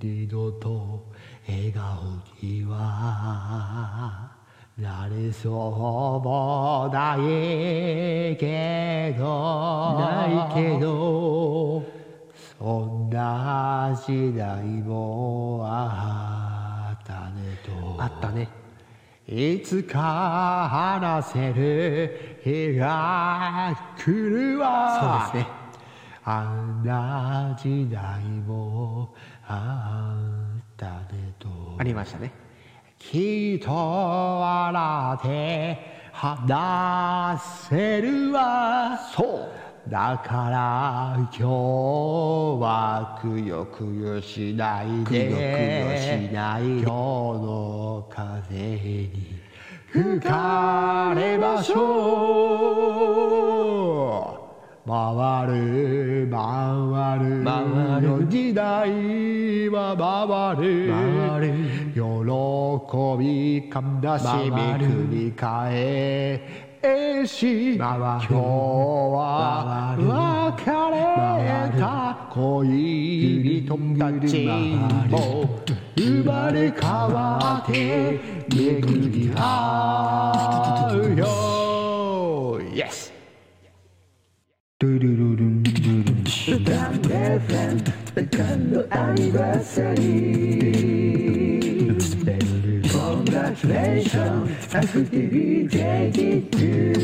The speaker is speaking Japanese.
二度と笑顔にはなれそうもないけどないけど。そんな時代もあったねと。あったね。いつか話せる日が来るわ。そうですね。あんな時代もありましたねきっと笑って話せるわそうだから今日はくよくよしないでくよくよしない今日の風に吹かれましょう回る回る。回る。の時代は回る。喜び悲しみ回る繰り返し回る。今日は別れた恋人たちも生まれ変わって巡り合うよ Yes! ドゥルルルン Sudan Present, festejando anniversary. Congratulations, Afro TV 22.